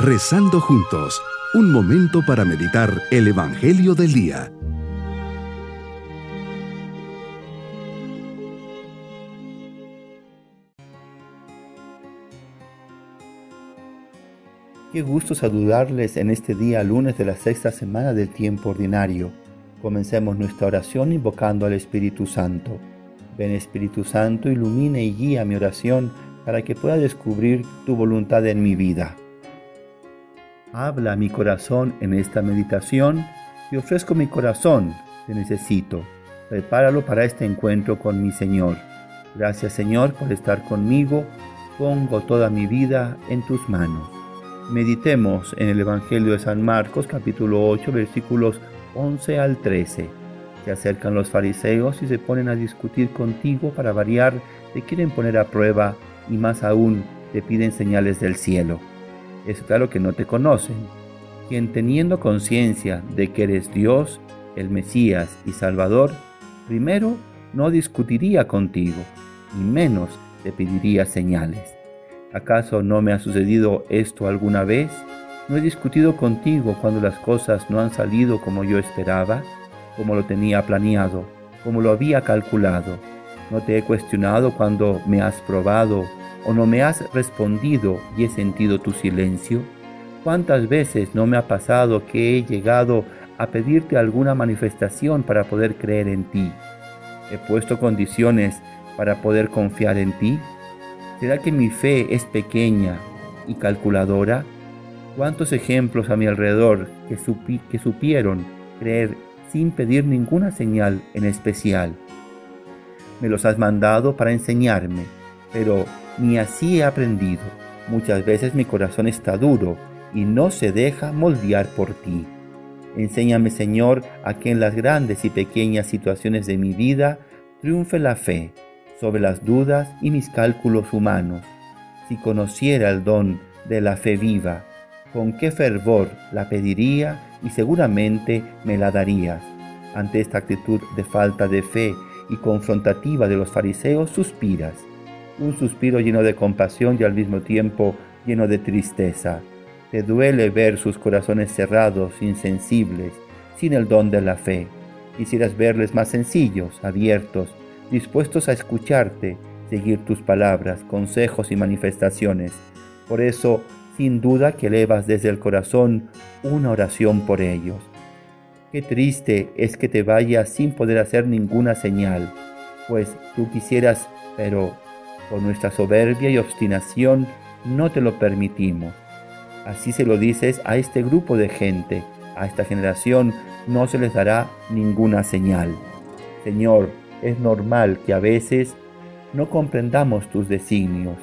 Rezando juntos, un momento para meditar el Evangelio del Día. Qué gusto saludarles en este día lunes de la sexta semana del tiempo ordinario. Comencemos nuestra oración invocando al Espíritu Santo. Ven Espíritu Santo, ilumine y guía mi oración para que pueda descubrir tu voluntad en mi vida. Habla mi corazón en esta meditación y ofrezco mi corazón, te necesito. Prepáralo para este encuentro con mi Señor. Gracias Señor por estar conmigo. Pongo toda mi vida en tus manos. Meditemos en el Evangelio de San Marcos capítulo 8 versículos 11 al 13. Se acercan los fariseos y se ponen a discutir contigo para variar, te quieren poner a prueba y más aún te piden señales del cielo es claro que no te conocen, quien teniendo conciencia de que eres Dios, el Mesías y Salvador, primero no discutiría contigo, y menos te pediría señales. ¿Acaso no me ha sucedido esto alguna vez? ¿No he discutido contigo cuando las cosas no han salido como yo esperaba, como lo tenía planeado, como lo había calculado? ¿No te he cuestionado cuando me has probado o no me has respondido y he sentido tu silencio? ¿Cuántas veces no me ha pasado que he llegado a pedirte alguna manifestación para poder creer en ti? ¿He puesto condiciones para poder confiar en ti? ¿Será que mi fe es pequeña y calculadora? ¿Cuántos ejemplos a mi alrededor que, que supieron creer sin pedir ninguna señal en especial? Me los has mandado para enseñarme, pero ni así he aprendido. Muchas veces mi corazón está duro y no se deja moldear por ti. Enséñame, Señor, a que en las grandes y pequeñas situaciones de mi vida triunfe la fe sobre las dudas y mis cálculos humanos. Si conociera el don de la fe viva, con qué fervor la pediría y seguramente me la darías. Ante esta actitud de falta de fe y confrontativa de los fariseos, suspiras un suspiro lleno de compasión y al mismo tiempo lleno de tristeza. Te duele ver sus corazones cerrados, insensibles, sin el don de la fe. Quisieras verles más sencillos, abiertos, dispuestos a escucharte, seguir tus palabras, consejos y manifestaciones. Por eso, sin duda que elevas desde el corazón una oración por ellos. Qué triste es que te vayas sin poder hacer ninguna señal, pues tú quisieras, pero por nuestra soberbia y obstinación no te lo permitimos. Así se lo dices a este grupo de gente, a esta generación no se les dará ninguna señal. Señor, es normal que a veces no comprendamos tus designios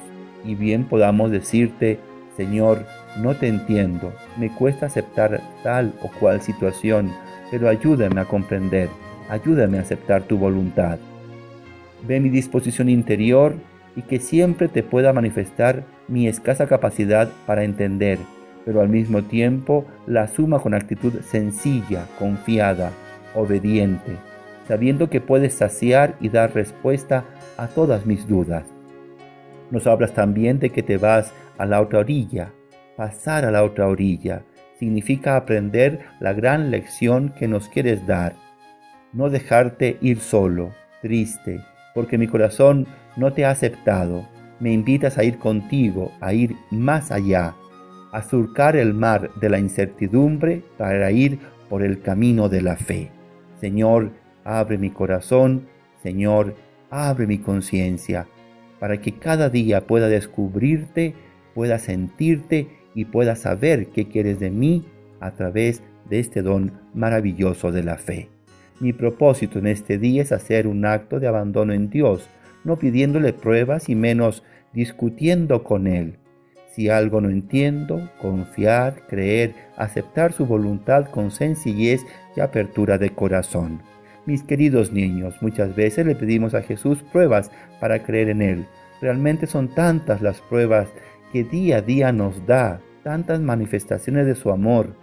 y bien podamos decirte, Señor, no te entiendo, me cuesta aceptar tal o cual situación, pero ayúdame a comprender, ayúdame a aceptar tu voluntad. Ve mi disposición interior y que siempre te pueda manifestar mi escasa capacidad para entender, pero al mismo tiempo la suma con actitud sencilla, confiada, obediente, sabiendo que puedes saciar y dar respuesta a todas mis dudas. Nos hablas también de que te vas a la otra orilla. Pasar a la otra orilla significa aprender la gran lección que nos quieres dar. No dejarte ir solo, triste, porque mi corazón no te ha aceptado. Me invitas a ir contigo, a ir más allá, a surcar el mar de la incertidumbre para ir por el camino de la fe. Señor, abre mi corazón, Señor, abre mi conciencia, para que cada día pueda descubrirte, pueda sentirte y pueda saber qué quieres de mí a través de este don maravilloso de la fe. Mi propósito en este día es hacer un acto de abandono en Dios, no pidiéndole pruebas y menos discutiendo con Él. Si algo no entiendo, confiar, creer, aceptar su voluntad con sencillez y apertura de corazón. Mis queridos niños, muchas veces le pedimos a Jesús pruebas para creer en Él. Realmente son tantas las pruebas que día a día nos da, tantas manifestaciones de su amor.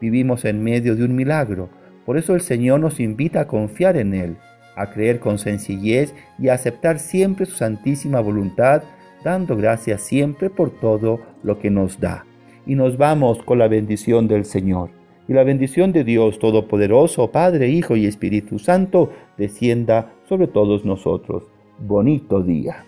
Vivimos en medio de un milagro, por eso el Señor nos invita a confiar en Él, a creer con sencillez y a aceptar siempre su santísima voluntad, dando gracias siempre por todo lo que nos da. Y nos vamos con la bendición del Señor. Y la bendición de Dios Todopoderoso, Padre, Hijo y Espíritu Santo, descienda sobre todos nosotros. Bonito día.